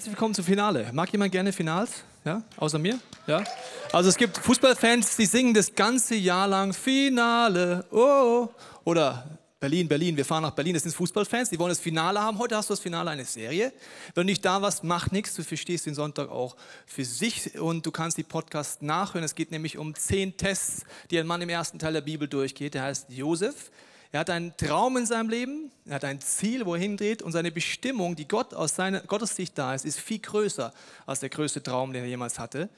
Herzlich willkommen zum Finale. Mag jemand gerne Finals? Ja, außer mir? Ja. Also es gibt Fußballfans, die singen das ganze Jahr lang Finale. Oh. Oder Berlin, Berlin, wir fahren nach Berlin. Das sind Fußballfans, die wollen das Finale haben. Heute hast du das Finale einer Serie. Wenn du nicht da warst, mach nichts. Du verstehst den Sonntag auch für sich und du kannst die Podcast nachhören. Es geht nämlich um zehn Tests, die ein Mann im ersten Teil der Bibel durchgeht. Der heißt Josef. Er hat einen Traum in seinem Leben, er hat ein Ziel, wo er hindreht und seine Bestimmung, die Gott aus seiner Gottes Sicht da ist, ist viel größer als der größte Traum, den er jemals hatte.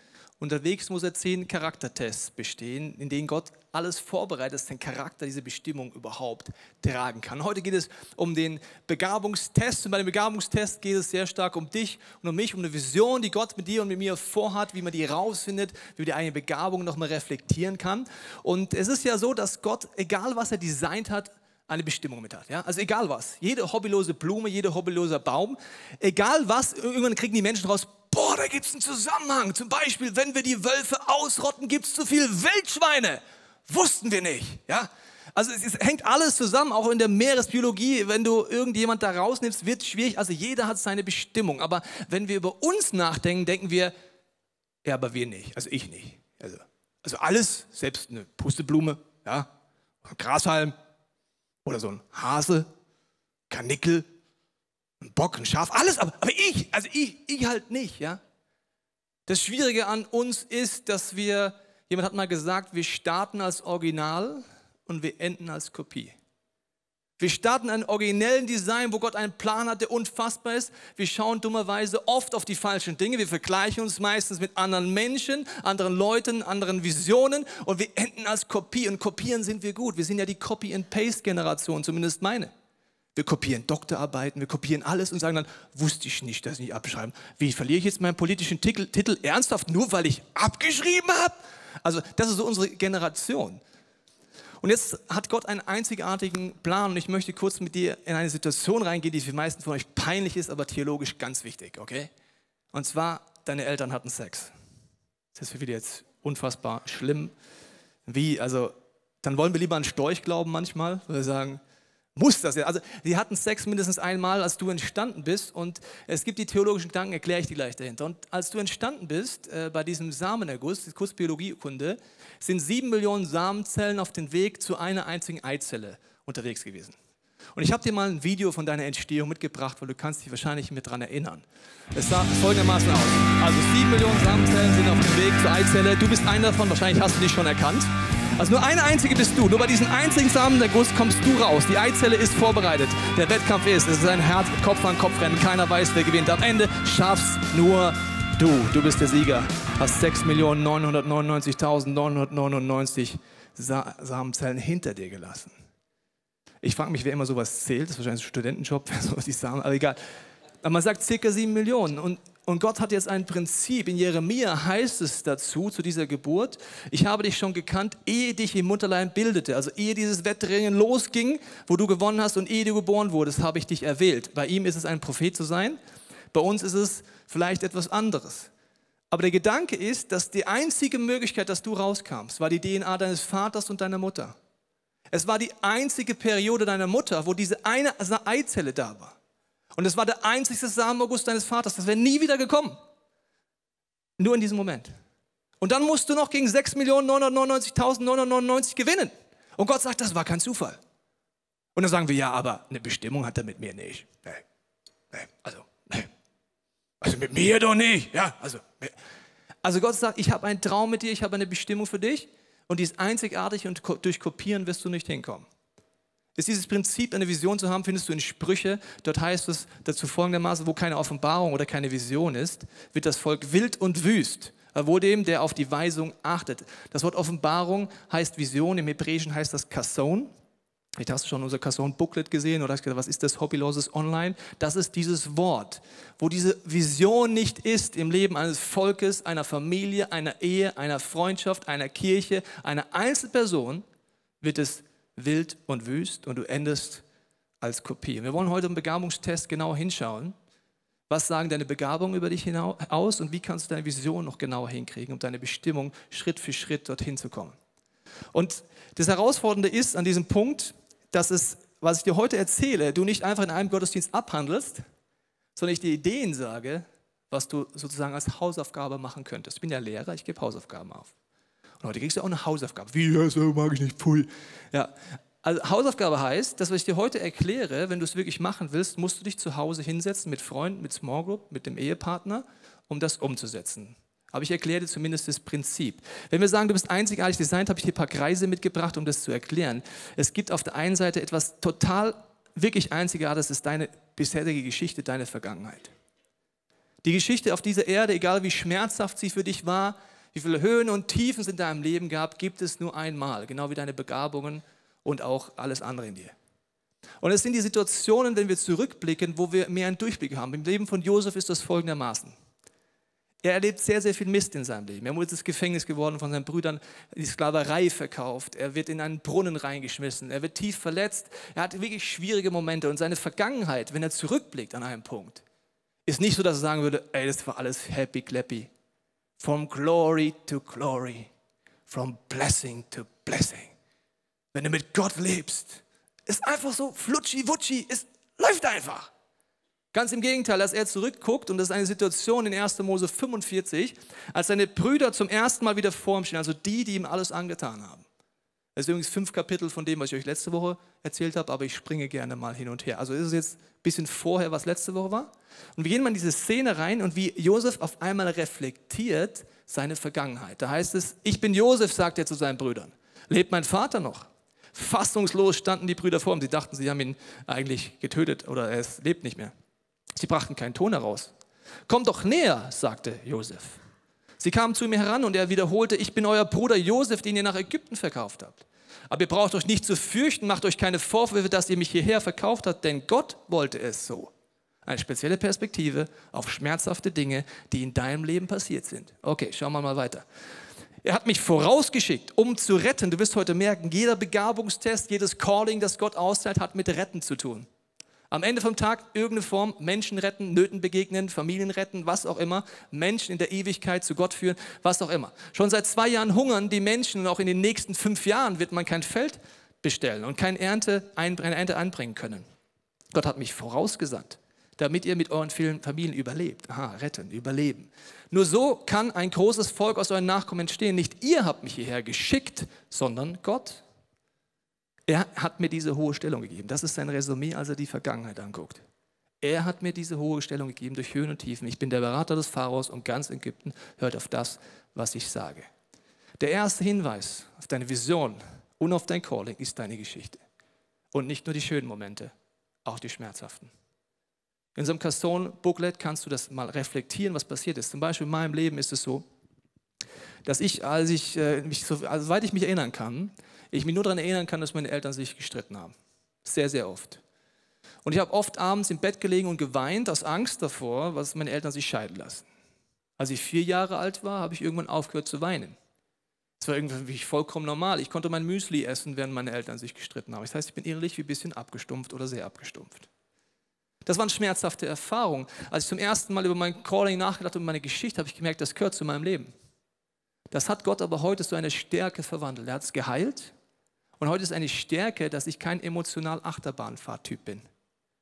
Unterwegs muss er zehn Charaktertests bestehen, in denen Gott alles vorbereitet, dass den Charakter diese Bestimmung überhaupt tragen kann. Heute geht es um den Begabungstest und bei dem Begabungstest geht es sehr stark um dich und um mich, um eine Vision, die Gott mit dir und mit mir vorhat, wie man die rausfindet, wie man die eigene Begabung nochmal reflektieren kann. Und es ist ja so, dass Gott, egal was er designt hat, eine Bestimmung mit hat. Ja? Also egal was, jede hobbylose Blume, jeder hobbyloser Baum, egal was, irgendwann kriegen die Menschen raus, boah, da gibt es einen Zusammenhang. Zum Beispiel, wenn wir die Wölfe ausrotten, gibt es zu viel Wildschweine. Wussten wir nicht. Ja? Also es, es, hängt alles zusammen, auch in der Meeresbiologie. Wenn du irgendjemand da rausnimmst, wird es schwierig. Also jeder hat seine Bestimmung. Aber wenn wir über uns nachdenken, denken wir, ja, aber wir nicht. Also ich nicht. Also, also alles, selbst eine Pusteblume, ja, ein Grashalm oder so ein Hase, Kanickel, ein Bock, ein Schaf, alles, aber, aber ich, also ich, ich halt nicht, ja. Das Schwierige an uns ist, dass wir, jemand hat mal gesagt, wir starten als Original und wir enden als Kopie. Wir starten einen originellen Design, wo Gott einen Plan hat, der unfassbar ist. Wir schauen dummerweise oft auf die falschen Dinge. Wir vergleichen uns meistens mit anderen Menschen, anderen Leuten, anderen Visionen und wir enden als Kopie. Und kopieren sind wir gut. Wir sind ja die Copy-and-Paste-Generation, zumindest meine. Wir kopieren Doktorarbeiten, wir kopieren alles und sagen dann, wusste ich nicht, dass ich nicht abschreiben. Wie verliere ich jetzt meinen politischen Titel, Titel ernsthaft nur, weil ich abgeschrieben habe? Also das ist so unsere Generation. Und jetzt hat Gott einen einzigartigen Plan und ich möchte kurz mit dir in eine Situation reingehen, die für die meisten von euch peinlich ist, aber theologisch ganz wichtig, okay? Und zwar, deine Eltern hatten Sex. Das ist für viele jetzt unfassbar schlimm. Wie, also, dann wollen wir lieber an Storch glauben manchmal, weil wir sagen, muss das ja. Also, sie hatten Sex mindestens einmal, als du entstanden bist. Und es gibt die theologischen Gedanken, erkläre ich dir gleich dahinter. Und als du entstanden bist, äh, bei diesem Samenerguss, die Kursbiologiekunde, sind sieben Millionen Samenzellen auf dem Weg zu einer einzigen Eizelle unterwegs gewesen. Und ich habe dir mal ein Video von deiner Entstehung mitgebracht, weil du kannst dich wahrscheinlich mit daran erinnern. Es sah folgendermaßen aus. Also sieben Millionen Samenzellen sind auf dem Weg zur Eizelle. Du bist einer davon, wahrscheinlich hast du dich schon erkannt. Also nur eine einzige bist du. Nur bei diesem einzigen Samen der Guss kommst du raus. Die Eizelle ist vorbereitet. Der Wettkampf ist, es ist ein Herz, Kopf an Kopf rennen. Keiner weiß, wer gewinnt. Am Ende schaffst nur du. Du bist der Sieger. Hast 6.999.999 Sa Samenzellen hinter dir gelassen. Ich frage mich, wer immer sowas zählt. Das ist wahrscheinlich ein Studentenjob, wer sowas die Samen, aber egal. Aber man sagt circa 7 Millionen. Und und Gott hat jetzt ein Prinzip. In Jeremia heißt es dazu, zu dieser Geburt, ich habe dich schon gekannt, ehe dich im Mutterlein bildete. Also ehe dieses Wettrennen losging, wo du gewonnen hast und ehe du geboren wurdest, habe ich dich erwählt. Bei ihm ist es ein Prophet zu sein. Bei uns ist es vielleicht etwas anderes. Aber der Gedanke ist, dass die einzige Möglichkeit, dass du rauskamst, war die DNA deines Vaters und deiner Mutter. Es war die einzige Periode deiner Mutter, wo diese eine Eizelle da war. Und es war der einzigste Samenaugust deines Vaters. Das wäre nie wieder gekommen. Nur in diesem Moment. Und dann musst du noch gegen 6.999.999 gewinnen. Und Gott sagt, das war kein Zufall. Und dann sagen wir, ja, aber eine Bestimmung hat er mit mir nicht. Nee, nee, also, nee. Also mit mir doch nicht. Ja, also, also Gott sagt, ich habe einen Traum mit dir, ich habe eine Bestimmung für dich und die ist einzigartig und durch Kopieren wirst du nicht hinkommen ist dieses Prinzip, eine Vision zu haben, findest du in Sprüche. Dort heißt es dazu folgendermaßen, wo keine Offenbarung oder keine Vision ist, wird das Volk wild und wüst. Wohl dem, der auf die Weisung achtet. Das Wort Offenbarung heißt Vision, im Hebräischen heißt das Kasson. Vielleicht hast du schon unser Kasson-Booklet gesehen oder hast gesagt, was ist das Hobbyloses Online? Das ist dieses Wort, wo diese Vision nicht ist im Leben eines Volkes, einer Familie, einer Ehe, einer Freundschaft, einer Kirche, einer Einzelperson, wird es wild und wüst und du endest als Kopie. Wir wollen heute im Begabungstest genau hinschauen. Was sagen deine Begabungen über dich aus und wie kannst du deine Vision noch genauer hinkriegen, um deine Bestimmung Schritt für Schritt dorthin zu kommen? Und das Herausfordernde ist an diesem Punkt, dass es, was ich dir heute erzähle, du nicht einfach in einem Gottesdienst abhandelst, sondern ich dir Ideen sage, was du sozusagen als Hausaufgabe machen könntest. Ich bin ja Lehrer, ich gebe Hausaufgaben auf. Und heute kriegst du auch eine Hausaufgabe. Wie, ja, so mag ich nicht, pfui. Ja, also Hausaufgabe heißt, das, was ich dir heute erkläre, wenn du es wirklich machen willst, musst du dich zu Hause hinsetzen mit Freunden, mit Small Group, mit dem Ehepartner, um das umzusetzen. Aber ich erkläre dir zumindest das Prinzip. Wenn wir sagen, du bist einzigartig designt, habe ich dir ein paar Kreise mitgebracht, um das zu erklären. Es gibt auf der einen Seite etwas total wirklich Einzigartiges, das ist deine bisherige Geschichte, deine Vergangenheit. Die Geschichte auf dieser Erde, egal wie schmerzhaft sie für dich war, wie viele Höhen und Tiefen es in deinem Leben gab, gibt es nur einmal, genau wie deine Begabungen und auch alles andere in dir. Und es sind die Situationen, wenn wir zurückblicken, wo wir mehr einen Durchblick haben. Im Leben von Josef ist das folgendermaßen. Er erlebt sehr, sehr viel Mist in seinem Leben. Er wurde ins Gefängnis geworden von seinen Brüdern, die Sklaverei verkauft. Er wird in einen Brunnen reingeschmissen. Er wird tief verletzt. Er hat wirklich schwierige Momente. Und seine Vergangenheit, wenn er zurückblickt an einen Punkt, ist nicht so, dass er sagen würde, ey, das war alles happy clappy. From glory to glory. From blessing to blessing. Wenn du mit Gott lebst, ist einfach so flutschi-wutschi. Es läuft einfach. Ganz im Gegenteil, dass er zurückguckt, und das ist eine Situation in 1. Mose 45, als seine Brüder zum ersten Mal wieder vor ihm stehen, also die, die ihm alles angetan haben. Das ist übrigens fünf Kapitel von dem, was ich euch letzte Woche erzählt habe, aber ich springe gerne mal hin und her. Also ist es jetzt ein bisschen vorher, was letzte Woche war. Und wir gehen mal in diese Szene rein und wie Josef auf einmal reflektiert seine Vergangenheit. Da heißt es, ich bin Josef, sagt er zu seinen Brüdern. Lebt mein Vater noch? Fassungslos standen die Brüder vor ihm. Sie dachten, sie haben ihn eigentlich getötet oder er lebt nicht mehr. Sie brachten keinen Ton heraus. Kommt doch näher, sagte Josef. Sie kamen zu ihm heran und er wiederholte, ich bin euer Bruder Josef, den ihr nach Ägypten verkauft habt. Aber ihr braucht euch nicht zu fürchten, macht euch keine Vorwürfe, dass ihr mich hierher verkauft habt, denn Gott wollte es so. Eine spezielle Perspektive auf schmerzhafte Dinge, die in deinem Leben passiert sind. Okay, schauen wir mal weiter. Er hat mich vorausgeschickt, um zu retten. Du wirst heute merken, jeder Begabungstest, jedes Calling, das Gott austeilt, hat mit Retten zu tun. Am Ende vom Tag irgendeine Form Menschen retten, Nöten begegnen, Familien retten, was auch immer, Menschen in der Ewigkeit zu Gott führen, was auch immer. Schon seit zwei Jahren hungern die Menschen und auch in den nächsten fünf Jahren wird man kein Feld bestellen und keine Ernte, eine Ernte anbringen können. Gott hat mich vorausgesandt, damit ihr mit euren vielen Familien überlebt. Aha, retten, überleben. Nur so kann ein großes Volk aus euren Nachkommen entstehen. Nicht ihr habt mich hierher geschickt, sondern Gott. Er hat mir diese hohe Stellung gegeben. Das ist sein Resümee, als er die Vergangenheit anguckt. Er hat mir diese hohe Stellung gegeben durch Höhen und Tiefen. Ich bin der Berater des Pharaos und ganz Ägypten hört auf das, was ich sage. Der erste Hinweis auf deine Vision und auf dein Calling ist deine Geschichte. Und nicht nur die schönen Momente, auch die schmerzhaften. In so einem Casson-Booklet kannst du das mal reflektieren, was passiert ist. Zum Beispiel in meinem Leben ist es so, dass ich, als ich äh, mich, so, also soweit ich mich erinnern kann, ich mich nur daran erinnern kann, dass meine Eltern sich gestritten haben. Sehr, sehr oft. Und ich habe oft abends im Bett gelegen und geweint aus Angst davor, was meine Eltern sich scheiden lassen. Als ich vier Jahre alt war, habe ich irgendwann aufgehört zu weinen. Das war irgendwie vollkommen normal. Ich konnte mein Müsli essen, während meine Eltern sich gestritten haben. Das heißt, ich bin innerlich wie ein bisschen abgestumpft oder sehr abgestumpft. Das waren schmerzhafte Erfahrungen. Als ich zum ersten Mal über mein Calling nachgedacht und meine Geschichte, habe ich gemerkt, das gehört zu meinem Leben. Das hat Gott aber heute zu einer Stärke verwandelt. Er hat es geheilt und heute ist eine Stärke, dass ich kein emotional Achterbahnfahrtyp bin.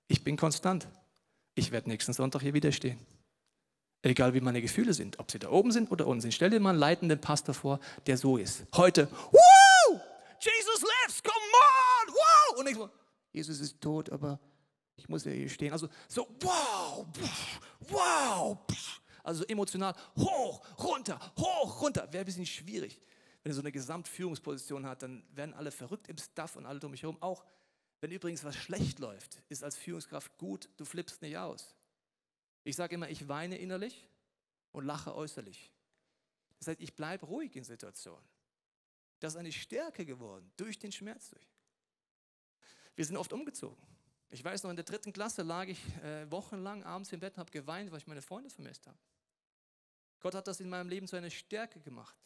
Ich bin konstant. Ich werde nächsten Sonntag hier wieder stehen. Egal wie meine Gefühle sind, ob sie da oben sind oder unten sind. Stell dir mal einen leitenden Pastor vor, der so ist. Heute, wow, Jesus lives, come on, wow. Und ich so, Jesus ist tot, aber ich muss ja hier stehen. Also so, wow, wow. Also emotional hoch, runter, hoch, runter. Wäre ein bisschen schwierig wenn er so eine Gesamtführungsposition hat, dann werden alle verrückt im Staff und alle um mich herum. Auch wenn übrigens was schlecht läuft, ist als Führungskraft gut, du flippst nicht aus. Ich sage immer, ich weine innerlich und lache äußerlich. Das heißt, ich bleibe ruhig in Situationen. Das ist eine Stärke geworden, durch den Schmerz durch. Wir sind oft umgezogen. Ich weiß noch, in der dritten Klasse lag ich äh, wochenlang abends im Bett und habe geweint, weil ich meine Freunde vermisst habe. Gott hat das in meinem Leben zu einer Stärke gemacht.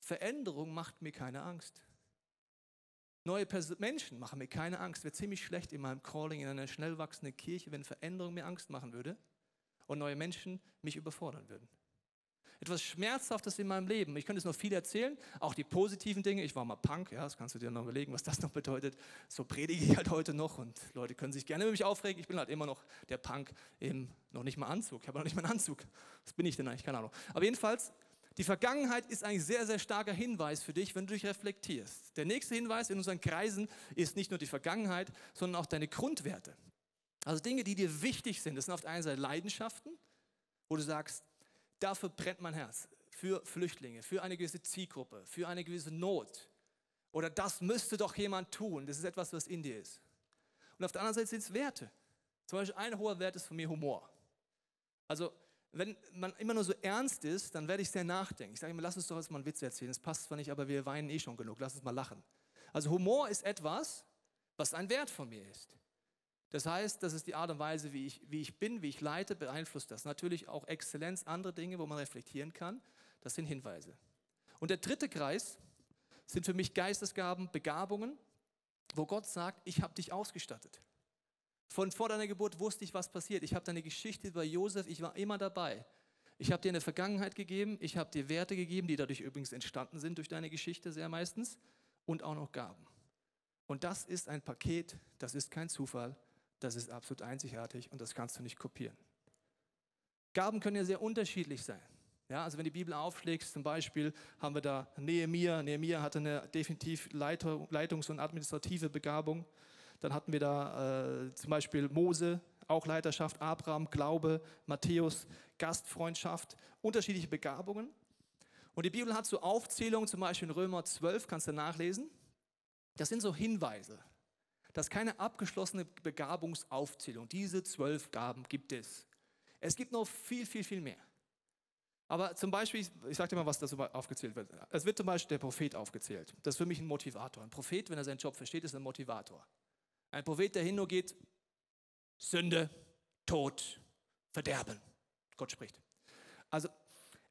Veränderung macht mir keine Angst. Neue Pers Menschen machen mir keine Angst. Wäre ziemlich schlecht in meinem Calling in einer schnell wachsenden Kirche, wenn Veränderung mir Angst machen würde und neue Menschen mich überfordern würden. Etwas Schmerzhaftes in meinem Leben. Ich könnte es noch viel erzählen, auch die positiven Dinge. Ich war mal Punk, ja, das kannst du dir noch überlegen, was das noch bedeutet. So predige ich halt heute noch und Leute können sich gerne über mich aufregen. Ich bin halt immer noch der Punk im noch nicht mal Anzug. Ich habe noch nicht mal einen Anzug. Was bin ich denn eigentlich? Keine Ahnung. Aber jedenfalls, die Vergangenheit ist ein sehr, sehr starker Hinweis für dich, wenn du dich reflektierst. Der nächste Hinweis in unseren Kreisen ist nicht nur die Vergangenheit, sondern auch deine Grundwerte. Also Dinge, die dir wichtig sind. Das sind auf der einen Seite Leidenschaften, wo du sagst, dafür brennt mein Herz. Für Flüchtlinge, für eine gewisse Zielgruppe, für eine gewisse Not. Oder das müsste doch jemand tun. Das ist etwas, was in dir ist. Und auf der anderen Seite sind es Werte. Zum Beispiel ein hoher Wert ist von mir Humor. Also wenn man immer nur so ernst ist, dann werde ich sehr nachdenken. Ich sage immer, lass uns doch jetzt mal einen Witz erzählen. Das passt zwar nicht, aber wir weinen eh schon genug. Lass uns mal lachen. Also Humor ist etwas, was ein Wert von mir ist. Das heißt, das ist die Art und Weise, wie ich, wie ich bin, wie ich leite, beeinflusst das. Natürlich auch Exzellenz, andere Dinge, wo man reflektieren kann. Das sind Hinweise. Und der dritte Kreis sind für mich Geistesgaben, Begabungen, wo Gott sagt, ich habe dich ausgestattet. Von vor deiner Geburt wusste ich, was passiert. Ich habe deine Geschichte über Josef, ich war immer dabei. Ich habe dir eine Vergangenheit gegeben, ich habe dir Werte gegeben, die dadurch übrigens entstanden sind durch deine Geschichte sehr meistens und auch noch Gaben. Und das ist ein Paket, das ist kein Zufall, das ist absolut einzigartig und das kannst du nicht kopieren. Gaben können ja sehr unterschiedlich sein. Ja, also wenn die Bibel aufschlägt, zum Beispiel haben wir da Nehemiah. Nehemiah hatte eine definitiv Leitungs- und administrative Begabung. Dann hatten wir da äh, zum Beispiel Mose, auch Leiterschaft, Abraham, Glaube, Matthäus, Gastfreundschaft, unterschiedliche Begabungen. Und die Bibel hat so Aufzählungen, zum Beispiel in Römer 12, kannst du nachlesen. Das sind so Hinweise. Das ist keine abgeschlossene Begabungsaufzählung. Diese zwölf Gaben gibt es. Es gibt noch viel, viel, viel mehr. Aber zum Beispiel, ich sage dir mal, was da so aufgezählt wird. Es wird zum Beispiel der Prophet aufgezählt. Das ist für mich ein Motivator. Ein Prophet, wenn er seinen Job versteht, ist ein Motivator. Ein Prophet, der hin nur geht, Sünde, Tod, Verderben. Gott spricht. Also,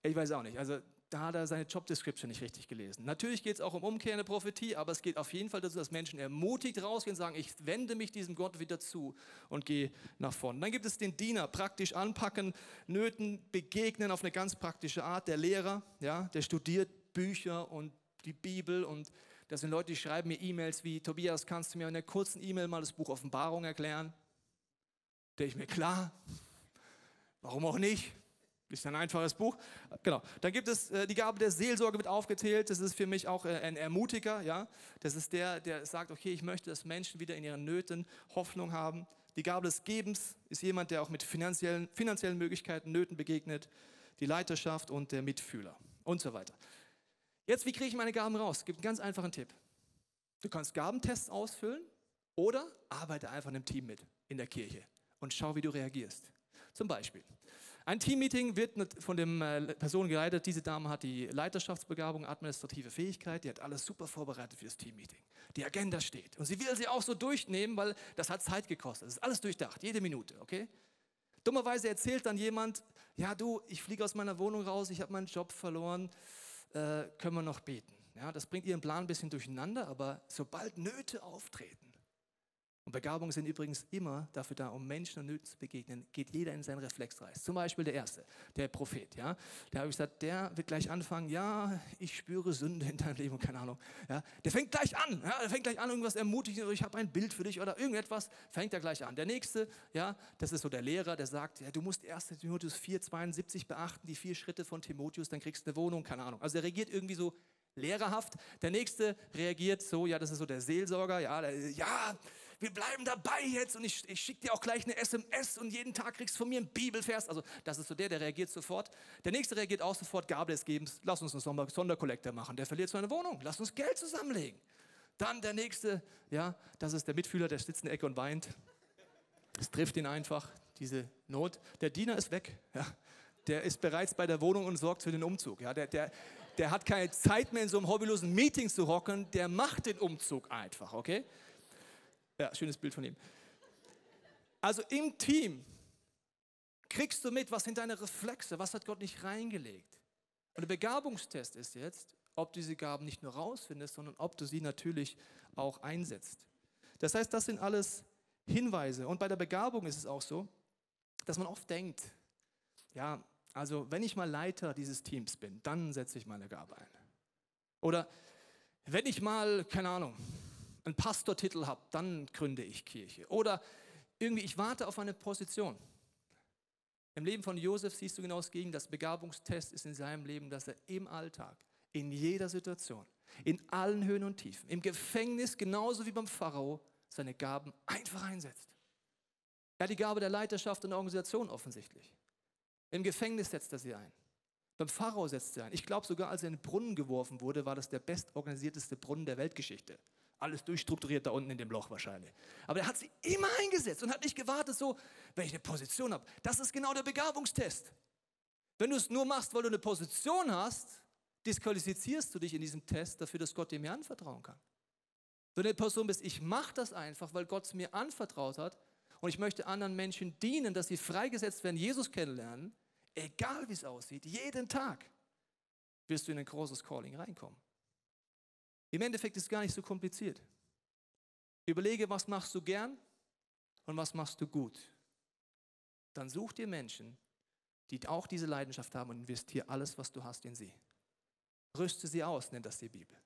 ich weiß auch nicht. Also, da hat er seine Job Description nicht richtig gelesen. Natürlich geht es auch um umkehrende Prophetie, aber es geht auf jeden Fall dazu, dass Menschen ermutigt rausgehen und sagen, ich wende mich diesem Gott wieder zu und gehe nach vorne. Dann gibt es den Diener, praktisch anpacken, Nöten begegnen auf eine ganz praktische Art. Der Lehrer, ja, der studiert Bücher und die Bibel und das sind Leute, die schreiben mir E-Mails wie, Tobias, kannst du mir in einer kurzen E-Mail mal das Buch Offenbarung erklären? Der ich mir, klar, warum auch nicht? Ist ein einfaches Buch. Genau. Dann gibt es äh, die Gabe der Seelsorge wird aufgezählt. Das ist für mich auch äh, ein Ermutiger. Ja, das ist der, der sagt, okay, ich möchte, dass Menschen wieder in ihren Nöten Hoffnung haben. Die Gabe des Gebens ist jemand, der auch mit finanziellen, finanziellen Möglichkeiten Nöten begegnet. Die Leiterschaft und der Mitfühler und so weiter. Jetzt, wie kriege ich meine Gaben raus? Es gibt einen ganz einfachen Tipp. Du kannst Gabentests ausfüllen oder arbeite einfach in einem Team mit in der Kirche und schau, wie du reagierst. Zum Beispiel, ein Teammeeting wird von dem äh, Person geleitet. Diese Dame hat die Leiterschaftsbegabung, administrative Fähigkeit, die hat alles super vorbereitet für das Teammeeting. Die Agenda steht und sie will sie auch so durchnehmen, weil das hat Zeit gekostet. Das ist alles durchdacht, jede Minute, okay? Dummerweise erzählt dann jemand, ja du, ich fliege aus meiner Wohnung raus, ich habe meinen Job verloren, äh, können wir noch beten. Ja, das bringt ihren Plan ein bisschen durcheinander, aber sobald Nöte auftreten, und Begabungen sind übrigens immer dafür da, um Menschen und Nöten zu begegnen, geht jeder in seinen Reflexreis. Zum Beispiel der Erste, der Prophet. Ja? Der habe ich gesagt, der wird gleich anfangen, ja, ich spüre Sünde in deinem Leben, keine Ahnung. Ja? Der fängt gleich an, ja? der fängt gleich an, irgendwas ermutigen, ich habe ein Bild für dich oder irgendetwas, fängt er gleich an. Der Nächste, ja, das ist so der Lehrer, der sagt, ja, du musst 1. Timotheus 4, 72 beachten, die vier Schritte von Timotheus, dann kriegst du eine Wohnung, keine Ahnung. Also der regiert irgendwie so lehrerhaft. Der nächste reagiert so, ja, das ist so der Seelsorger, ja, der, ja, wir bleiben dabei jetzt und ich, ich schicke dir auch gleich eine SMS und jeden Tag kriegst du von mir einen Bibelvers. Also das ist so der, der reagiert sofort. Der nächste reagiert auch sofort, Gabe des Gebens, lass uns eine Sonderkollekte machen. Der verliert seine Wohnung, lass uns Geld zusammenlegen. Dann der nächste, ja, das ist der Mitfühler, der sitzt in der Ecke und weint. Es trifft ihn einfach, diese Not. Der Diener ist weg, ja. Der ist bereits bei der Wohnung und sorgt für den Umzug. Ja, der, der, der hat keine Zeit mehr in so einem hobbylosen Meeting zu rocken, der macht den Umzug einfach, okay? Ja, schönes Bild von ihm. Also im Team kriegst du mit, was sind deine Reflexe, was hat Gott nicht reingelegt. Und der Begabungstest ist jetzt, ob du diese Gaben nicht nur rausfindest, sondern ob du sie natürlich auch einsetzt. Das heißt, das sind alles Hinweise. Und bei der Begabung ist es auch so, dass man oft denkt, ja, Also wenn ich mal Leiter dieses Teams bin, dann setze ich meine Gabe ein. Oder wenn ich mal, keine Ahnung, einen Pastortitel habe, dann gründe ich Kirche. Oder irgendwie, ich warte auf eine Position. Im Leben von Josef siehst du genau das Gegenteil. Das Begabungstest ist in seinem Leben, dass er im Alltag, in jeder Situation, in allen Höhen und Tiefen, im Gefängnis genauso wie beim Pharao, seine Gaben einfach einsetzt. Er hat die Gabe der Leiterschaft und der Organisation offensichtlich. Im Gefängnis setzt er sie ein. Beim Pharao setzt er ein. Ich glaube sogar, als er in den Brunnen geworfen wurde, war das der bestorganisierteste Brunnen der Weltgeschichte. Alles durchstrukturiert da unten in dem Loch wahrscheinlich. Aber er hat sie immer eingesetzt und hat nicht gewartet, so, wenn ich eine Position habe. Das ist genau der Begabungstest. Wenn du es nur machst, weil du eine Position hast, disqualifizierst du dich in diesem Test dafür, dass Gott dir mehr anvertrauen kann. Wenn du eine Person bist, ich mache das einfach, weil Gott es mir anvertraut hat und ich möchte anderen Menschen dienen, dass sie freigesetzt werden, Jesus kennenlernen, egal wie es aussieht, jeden Tag wirst du in ein großes Calling reinkommen. Im Endeffekt ist es gar nicht so kompliziert. Überlege, was machst du gern und was machst du gut. Dann such dir Menschen, die auch diese Leidenschaft haben und investiere alles, was du hast, in sie. Rüste sie aus, nennt das die Bibel.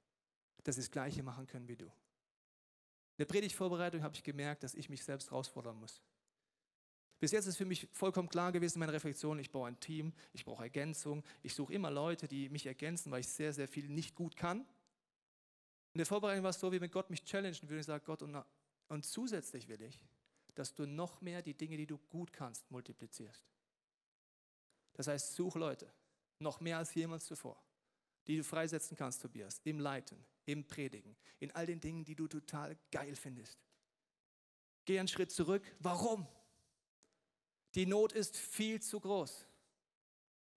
Dass sie das Gleiche machen können wie du. In der Predigtvorbereitung habe ich gemerkt, dass ich mich selbst herausfordern muss. Bis jetzt ist für mich vollkommen klar gewesen, meine Reflexion, ich baue ein Team, ich brauche Ergänzung, ich suche immer Leute, die mich ergänzen, weil ich sehr, sehr viel nicht gut kann. In der Vorbereitung war es so, wie wenn Gott mich challengen würde. Ich sage, Gott, und, und zusätzlich will ich, dass du noch mehr die Dinge, die du gut kannst, multiplizierst. Das heißt, such Leute, noch mehr als jemals zuvor, die du freisetzen kannst, Tobias, im Leiten, im Predigen, in all den Dingen, die du total geil findest. Geh einen Schritt zurück. Warum? Die Not ist viel zu groß.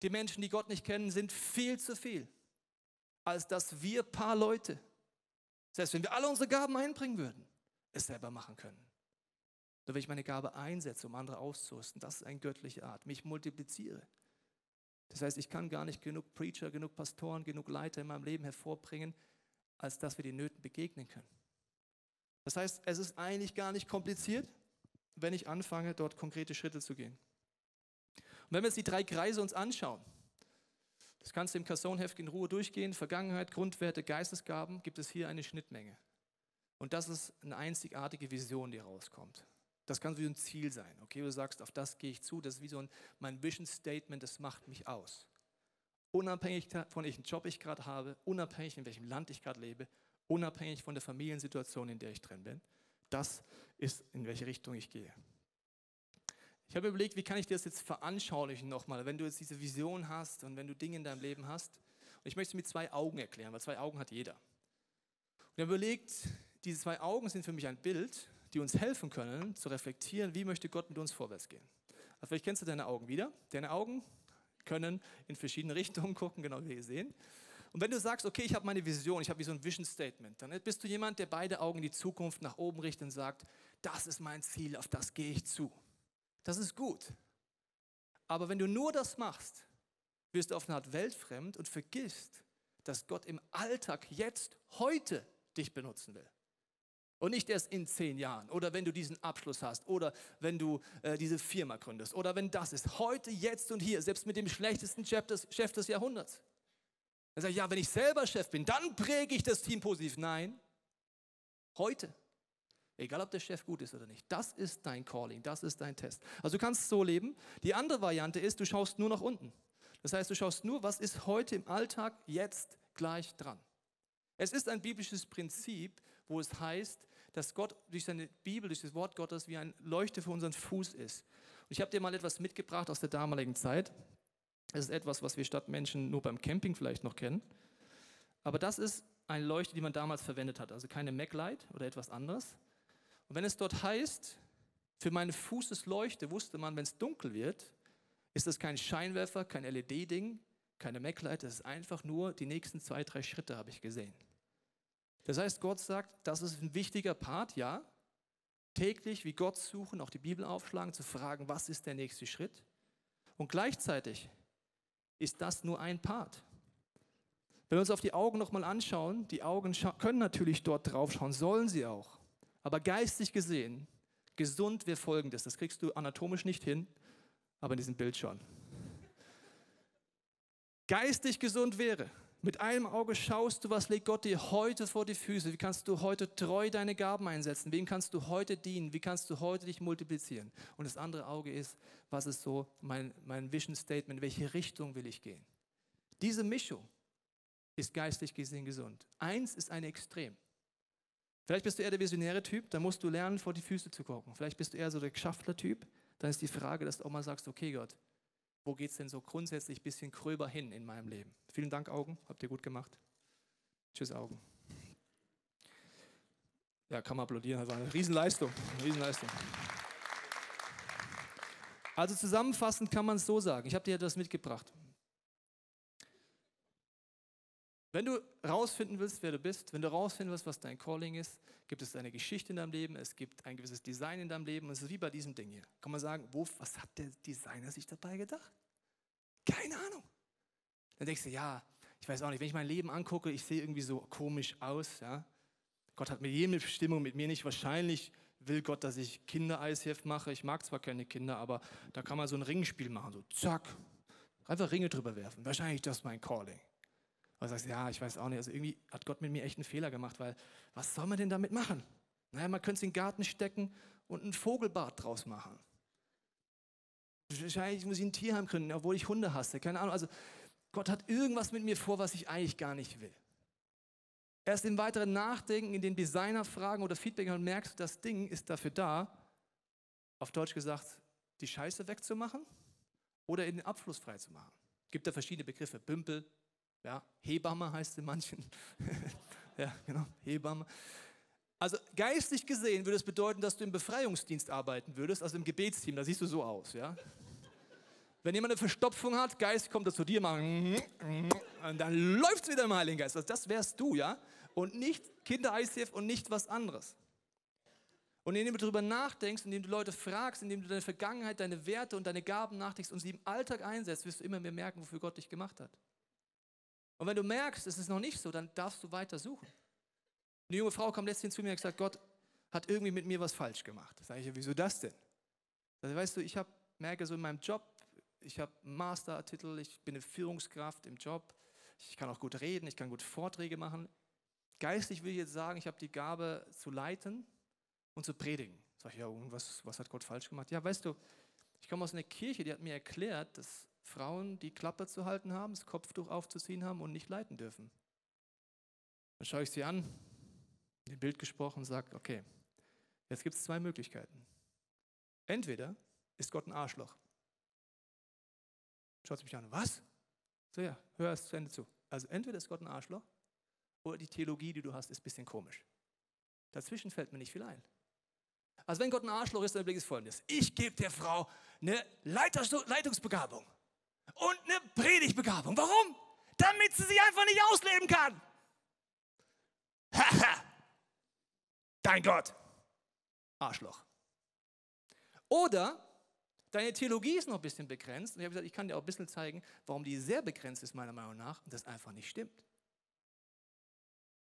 Die Menschen, die Gott nicht kennen, sind viel zu viel, als dass wir paar Leute selbst wenn wir alle unsere Gaben einbringen würden, es selber machen können. Nur wenn ich meine Gabe einsetze, um andere auszurüsten, das ist eine göttliche Art, mich multipliziere. Das heißt, ich kann gar nicht genug Preacher, genug Pastoren, genug Leiter in meinem Leben hervorbringen, als dass wir den Nöten begegnen können. Das heißt, es ist eigentlich gar nicht kompliziert, wenn ich anfange, dort konkrete Schritte zu gehen. Und wenn wir jetzt die drei Kreise uns anschauen, das kannst du im Kasson-Heft in Ruhe durchgehen. Vergangenheit, Grundwerte, Geistesgaben, gibt es hier eine Schnittmenge. Und das ist eine einzigartige Vision, die rauskommt. Das kann so ein Ziel sein. Okay, du sagst, auf das gehe ich zu. Das ist wie so ein, mein Vision Statement, das macht mich aus. Unabhängig von welchem Job ich gerade habe, unabhängig in welchem Land ich gerade lebe, unabhängig von der Familiensituation, in der ich drin bin. Das ist, in welche Richtung ich gehe. Ich habe überlegt, wie kann ich dir das jetzt veranschaulichen nochmal, wenn du jetzt diese Vision hast und wenn du Dinge in deinem Leben hast. Und ich möchte es mit zwei Augen erklären, weil zwei Augen hat jeder. Und ich habe überlegt, diese zwei Augen sind für mich ein Bild, die uns helfen können, zu reflektieren, wie möchte Gott mit uns vorwärts gehen. Also vielleicht kennst du deine Augen wieder. Deine Augen können in verschiedene Richtungen gucken, genau wie wir sehen. Und wenn du sagst, okay, ich habe meine Vision, ich habe wie so ein Vision Statement, dann bist du jemand, der beide Augen in die Zukunft nach oben richtet und sagt, das ist mein Ziel, auf das gehe ich zu. Das ist gut. Aber wenn du nur das machst, wirst du auf eine Art weltfremd und vergisst, dass Gott im Alltag jetzt, heute dich benutzen will. Und nicht erst in zehn Jahren oder wenn du diesen Abschluss hast oder wenn du äh, diese Firma gründest oder wenn das ist. Heute, jetzt und hier, selbst mit dem schlechtesten Chef des, Chef des Jahrhunderts. Er sagt, ja, wenn ich selber Chef bin, dann präge ich das Team positiv. Nein, heute. Egal, ob der Chef gut ist oder nicht. Das ist dein Calling, das ist dein Test. Also du kannst so leben. Die andere Variante ist, du schaust nur nach unten. Das heißt, du schaust nur, was ist heute im Alltag jetzt gleich dran. Es ist ein biblisches Prinzip, wo es heißt, dass Gott durch seine Bibel, durch das Wort Gottes wie ein Leuchte für unseren Fuß ist. Und ich habe dir mal etwas mitgebracht aus der damaligen Zeit. Es ist etwas, was wir Stadtmenschen nur beim Camping vielleicht noch kennen. Aber das ist eine Leuchte, die man damals verwendet hat. Also keine MacLight oder etwas anderes, und wenn es dort heißt, für meinen Fuß ist Leuchte, wusste man, wenn es dunkel wird, ist das kein Scheinwerfer, kein LED-Ding, keine MacLight, das ist einfach nur die nächsten zwei, drei Schritte habe ich gesehen. Das heißt, Gott sagt, das ist ein wichtiger Part, ja. Täglich wie Gott suchen, auch die Bibel aufschlagen, zu fragen, was ist der nächste Schritt. Und gleichzeitig ist das nur ein Part. Wenn wir uns auf die Augen nochmal anschauen, die Augen können natürlich dort drauf schauen, sollen sie auch. Aber geistig gesehen, gesund wäre folgendes, das kriegst du anatomisch nicht hin, aber in diesem Bild schon. geistig gesund wäre. Mit einem Auge schaust du, was legt Gott dir heute vor die Füße. Wie kannst du heute treu deine Gaben einsetzen? Wem kannst du heute dienen? Wie kannst du heute dich multiplizieren? Und das andere Auge ist, was ist so mein, mein Vision Statement? In welche Richtung will ich gehen? Diese Mischung ist geistlich gesehen gesund. Eins ist ein Extrem. Vielleicht bist du eher der visionäre Typ, dann musst du lernen, vor die Füße zu gucken. Vielleicht bist du eher so der Geschaffler-Typ, dann ist die Frage, dass du auch mal sagst, okay Gott, wo geht es denn so grundsätzlich ein bisschen gröber hin in meinem Leben? Vielen Dank, Augen, habt ihr gut gemacht. Tschüss, Augen. Ja, kann man applaudieren, das war eine Riesenleistung. Eine Riesenleistung. Also zusammenfassend kann man es so sagen. Ich habe dir das mitgebracht. Wenn du rausfinden willst, wer du bist, wenn du rausfinden willst, was dein Calling ist, gibt es eine Geschichte in deinem Leben, es gibt ein gewisses Design in deinem Leben. Und es ist wie bei diesem Ding hier. Kann man sagen, wo, was hat der Designer sich dabei gedacht? Keine Ahnung. Dann denkst du, ja, ich weiß auch nicht, wenn ich mein Leben angucke, ich sehe irgendwie so komisch aus. Ja? Gott hat mit jedem Bestimmung, mit mir nicht. Wahrscheinlich will Gott, dass ich Kinder-ICF mache. Ich mag zwar keine Kinder, aber da kann man so ein Ringspiel machen. So zack, einfach Ringe drüber werfen. Wahrscheinlich das ist mein Calling. Und sagst, ja, ich weiß auch nicht, also irgendwie hat Gott mit mir echt einen Fehler gemacht, weil was soll man denn damit machen? Naja, man könnte es in den Garten stecken und ein Vogelbad draus machen. Wahrscheinlich muss ich ein Tierheim gründen, obwohl ich Hunde hasse. Keine Ahnung. Also Gott hat irgendwas mit mir vor, was ich eigentlich gar nicht will. Erst im weiteren Nachdenken, in den Designerfragen oder Feedback und merkst das Ding ist dafür da, auf Deutsch gesagt, die Scheiße wegzumachen oder in den Abfluss frei zu machen. Es gibt da verschiedene Begriffe. Bümpel, ja, Hebamme heißt in manchen. ja, genau, Hebamme. Also geistlich gesehen würde es bedeuten, dass du im Befreiungsdienst arbeiten würdest, also im Gebetsteam. Da siehst du so aus, ja. Wenn jemand eine Verstopfung hat, Geist kommt er zu dir, macht und dann läuft es wieder im Heiligen Geist. Also das wärst du, ja. Und nicht Kinder-ICF und nicht was anderes. Und indem du darüber nachdenkst, indem du Leute fragst, indem du deine Vergangenheit, deine Werte und deine Gaben nachdenkst und sie im Alltag einsetzt, wirst du immer mehr merken, wofür Gott dich gemacht hat. Und wenn du merkst, es ist noch nicht so, dann darfst du weiter suchen. Eine junge Frau kam letztens zu mir und hat gesagt, Gott hat irgendwie mit mir was falsch gemacht. Sag ich, wieso das denn? Also, weißt du, ich hab, merke so in meinem Job, ich habe einen Mastertitel, ich bin eine Führungskraft im Job, ich kann auch gut reden, ich kann gut Vorträge machen. Geistlich will ich jetzt sagen, ich habe die Gabe zu leiten und zu predigen. Sag ich, ja, und was, was hat Gott falsch gemacht? Ja, weißt du, ich komme aus einer Kirche, die hat mir erklärt, dass Frauen die Klappe zu halten haben, das Kopftuch aufzuziehen haben und nicht leiten dürfen. Dann schaue ich sie an, im Bild gesprochen, und sage, okay, jetzt gibt es zwei Möglichkeiten. Entweder ist Gott ein Arschloch. Schaut sie mich an, was? So ja, hör es zu Ende zu. Also entweder ist Gott ein Arschloch oder die Theologie, die du hast, ist ein bisschen komisch. Dazwischen fällt mir nicht viel ein. Also wenn Gott ein Arschloch ist, dann Blick ist folgendes. Ich gebe der Frau eine Leitungsbegabung und eine Predigtbegabung. Warum? Damit sie sich einfach nicht ausleben kann. Haha. Dein Gott. Arschloch. Oder deine Theologie ist noch ein bisschen begrenzt. Und ich habe gesagt, ich kann dir auch ein bisschen zeigen, warum die sehr begrenzt ist, meiner Meinung nach, und das einfach nicht stimmt.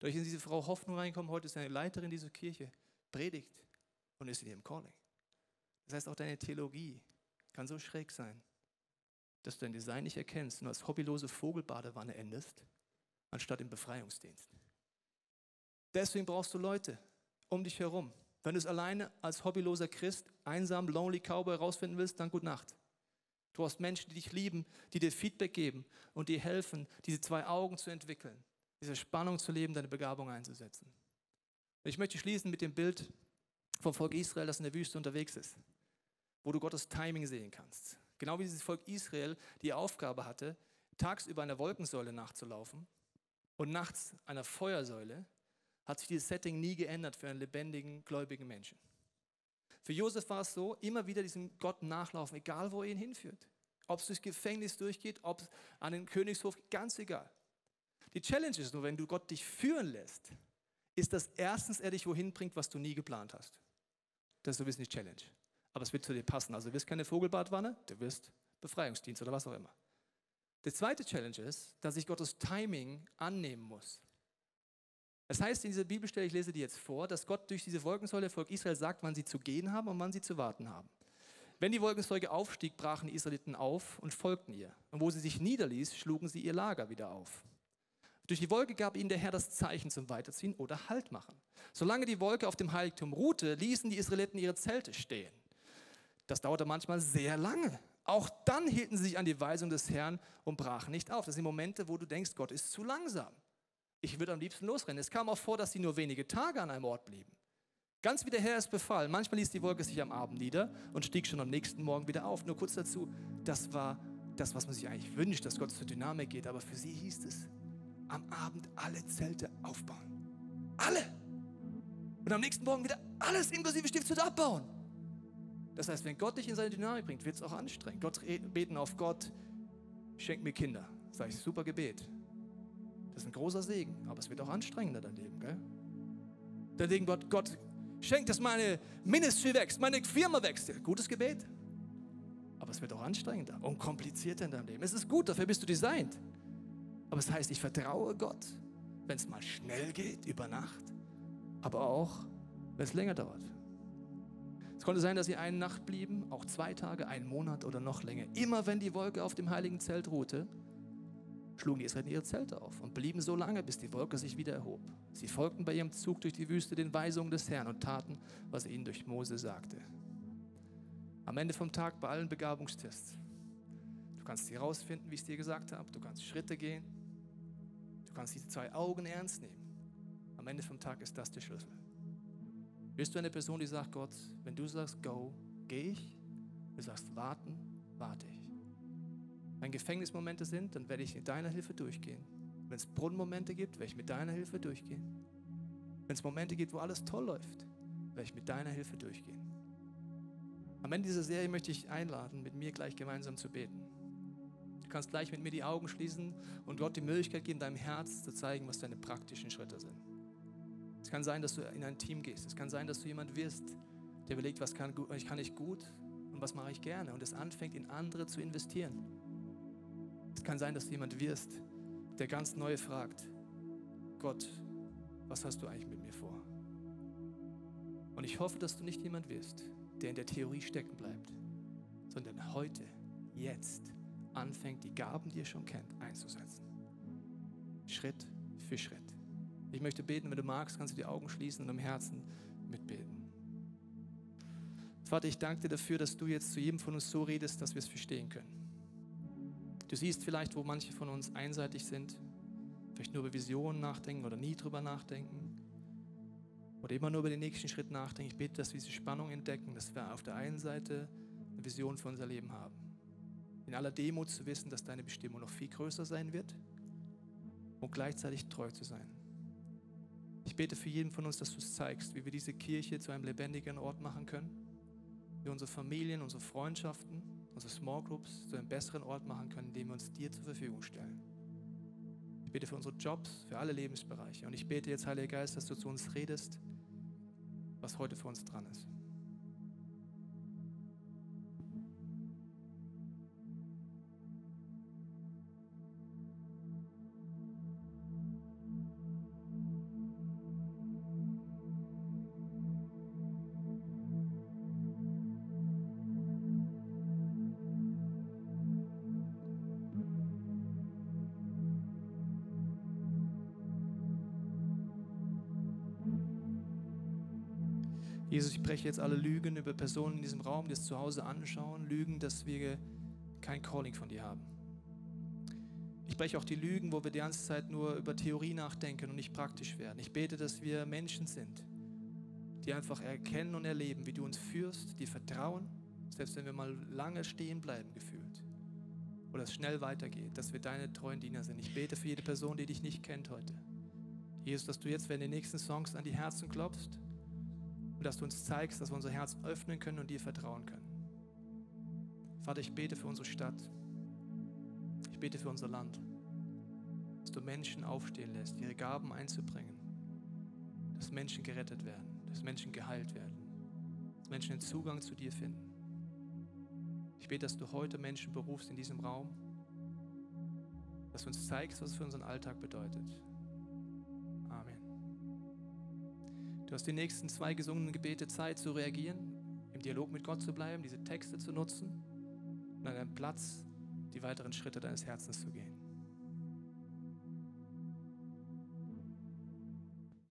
Durch diese Frau Hoffnung reinkommen, heute ist eine Leiterin dieser Kirche, predigt und ist in ihrem Calling. Das heißt, auch deine Theologie kann so schräg sein, dass du dein Design nicht erkennst und als hobbylose Vogelbadewanne endest, anstatt im Befreiungsdienst. Deswegen brauchst du Leute um dich herum. Wenn du es alleine als hobbyloser Christ, einsam, lonely Cowboy herausfinden willst, dann gute Nacht. Du hast Menschen, die dich lieben, die dir Feedback geben und dir helfen, diese zwei Augen zu entwickeln, diese Spannung zu leben, deine Begabung einzusetzen. Ich möchte schließen mit dem Bild vom Volk Israel, das in der Wüste unterwegs ist, wo du Gottes Timing sehen kannst. Genau wie dieses Volk Israel die Aufgabe hatte, tagsüber einer Wolkensäule nachzulaufen und nachts einer Feuersäule, hat sich dieses Setting nie geändert für einen lebendigen, gläubigen Menschen. Für Josef war es so, immer wieder diesem Gott nachlaufen, egal wo er ihn hinführt. Ob es durchs Gefängnis durchgeht, ob es an den Königshof, ganz egal. Die Challenge ist nur, wenn du Gott dich führen lässt, ist das erstens, er dich wohin bringt, was du nie geplant hast. Das ist so ein bisschen die Challenge aber es wird zu dir passen. Also du wirst keine Vogelbadwanne, du wirst Befreiungsdienst oder was auch immer. Die zweite Challenge ist, dass ich Gottes Timing annehmen muss. Das heißt in dieser Bibelstelle, ich lese die jetzt vor, dass Gott durch diese Wolkensäule Volk Israel sagt, wann sie zu gehen haben und wann sie zu warten haben. Wenn die Wolkensäule aufstieg, brachen die Israeliten auf und folgten ihr. Und wo sie sich niederließ, schlugen sie ihr Lager wieder auf. Durch die Wolke gab ihnen der Herr das Zeichen zum Weiterziehen oder Halt machen. Solange die Wolke auf dem Heiligtum ruhte, ließen die Israeliten ihre Zelte stehen. Das dauerte manchmal sehr lange. Auch dann hielten sie sich an die Weisung des Herrn und brachen nicht auf. Das sind Momente, wo du denkst, Gott ist zu langsam. Ich würde am liebsten losrennen. Es kam auch vor, dass sie nur wenige Tage an einem Ort blieben. Ganz wie der Herr es befahl. Manchmal ließ die Wolke sich am Abend nieder und stieg schon am nächsten Morgen wieder auf. Nur kurz dazu, das war das, was man sich eigentlich wünscht, dass Gott zur Dynamik geht. Aber für sie hieß es, am Abend alle Zelte aufbauen. Alle! Und am nächsten Morgen wieder alles inklusive Stiftshütte abbauen. Das heißt, wenn Gott dich in seine Dynamik bringt, wird es auch anstrengend. Gott beten auf Gott, schenk mir Kinder. Sag ich, super Gebet. Das ist ein großer Segen, aber es wird auch anstrengender dein Leben, gell? Denken Gott, Gott, schenk, dass meine Ministry wächst, meine Firma wächst. Gutes Gebet. Aber es wird auch anstrengender und komplizierter in deinem Leben. Es ist gut, dafür bist du designt. Aber es heißt, ich vertraue Gott, wenn es mal schnell geht, über Nacht, aber auch, wenn es länger dauert. Konnte sein, dass sie eine Nacht blieben, auch zwei Tage, einen Monat oder noch länger. Immer wenn die Wolke auf dem heiligen Zelt ruhte, schlugen die Israeliten ihre Zelte auf und blieben so lange, bis die Wolke sich wieder erhob. Sie folgten bei ihrem Zug durch die Wüste den Weisungen des Herrn und taten, was er ihnen durch Mose sagte. Am Ende vom Tag bei allen Begabungstests. Du kannst herausfinden, wie ich es dir gesagt habe. Du kannst Schritte gehen. Du kannst diese zwei Augen ernst nehmen. Am Ende vom Tag ist das der Schlüssel. Bist du eine Person, die sagt, Gott, wenn du sagst, go, gehe ich. Du sagst, warten, warte ich. Wenn Gefängnismomente sind, dann werde ich mit deiner Hilfe durchgehen. Wenn es Brunnenmomente gibt, werde ich mit deiner Hilfe durchgehen. Wenn es Momente gibt, wo alles toll läuft, werde ich mit deiner Hilfe durchgehen. Am Ende dieser Serie möchte ich einladen, mit mir gleich gemeinsam zu beten. Du kannst gleich mit mir die Augen schließen und Gott die Möglichkeit geben, deinem Herz zu zeigen, was deine praktischen Schritte sind. Es kann sein, dass du in ein Team gehst. Es kann sein, dass du jemand wirst, der überlegt, was kann, ich kann ich gut und was mache ich gerne und es anfängt, in andere zu investieren. Es kann sein, dass du jemand wirst, der ganz neu fragt, Gott, was hast du eigentlich mit mir vor? Und ich hoffe, dass du nicht jemand wirst, der in der Theorie stecken bleibt, sondern heute, jetzt anfängt, die Gaben, die ihr schon kennt, einzusetzen. Schritt für Schritt. Ich möchte beten, wenn du magst, kannst du die Augen schließen und im Herzen mitbeten. Vater, ich danke dir dafür, dass du jetzt zu jedem von uns so redest, dass wir es verstehen können. Du siehst vielleicht, wo manche von uns einseitig sind, vielleicht nur über Visionen nachdenken oder nie drüber nachdenken oder immer nur über den nächsten Schritt nachdenken. Ich bete, dass wir diese Spannung entdecken, dass wir auf der einen Seite eine Vision für unser Leben haben. In aller Demut zu wissen, dass deine Bestimmung noch viel größer sein wird und gleichzeitig treu zu sein. Ich bete für jeden von uns, dass du es zeigst, wie wir diese Kirche zu einem lebendigen Ort machen können, wie unsere Familien, unsere Freundschaften, unsere Small Groups zu einem besseren Ort machen können, indem wir uns dir zur Verfügung stellen. Ich bete für unsere Jobs, für alle Lebensbereiche. Und ich bete jetzt, Heiliger Geist, dass du zu uns redest, was heute für uns dran ist. Breche jetzt alle Lügen über Personen in diesem Raum, die es zu Hause anschauen, Lügen, dass wir kein Calling von dir haben. Ich breche auch die Lügen, wo wir die ganze Zeit nur über Theorie nachdenken und nicht praktisch werden. Ich bete, dass wir Menschen sind, die einfach erkennen und erleben, wie du uns führst, die vertrauen, selbst wenn wir mal lange stehen bleiben gefühlt oder es schnell weitergeht, dass wir deine treuen Diener sind. Ich bete für jede Person, die dich nicht kennt heute. Jesus, dass du jetzt, wenn die nächsten Songs an die Herzen klopfst, und dass du uns zeigst, dass wir unser Herz öffnen können und dir vertrauen können. Vater, ich bete für unsere Stadt. Ich bete für unser Land, dass du Menschen aufstehen lässt, ihre Gaben einzubringen, dass Menschen gerettet werden, dass Menschen geheilt werden, dass Menschen den Zugang zu dir finden. Ich bete, dass du heute Menschen berufst in diesem Raum, dass du uns zeigst, was es für unseren Alltag bedeutet. Du hast die nächsten zwei gesungenen Gebete Zeit zu reagieren, im Dialog mit Gott zu bleiben, diese Texte zu nutzen und an deinem Platz die weiteren Schritte deines Herzens zu gehen.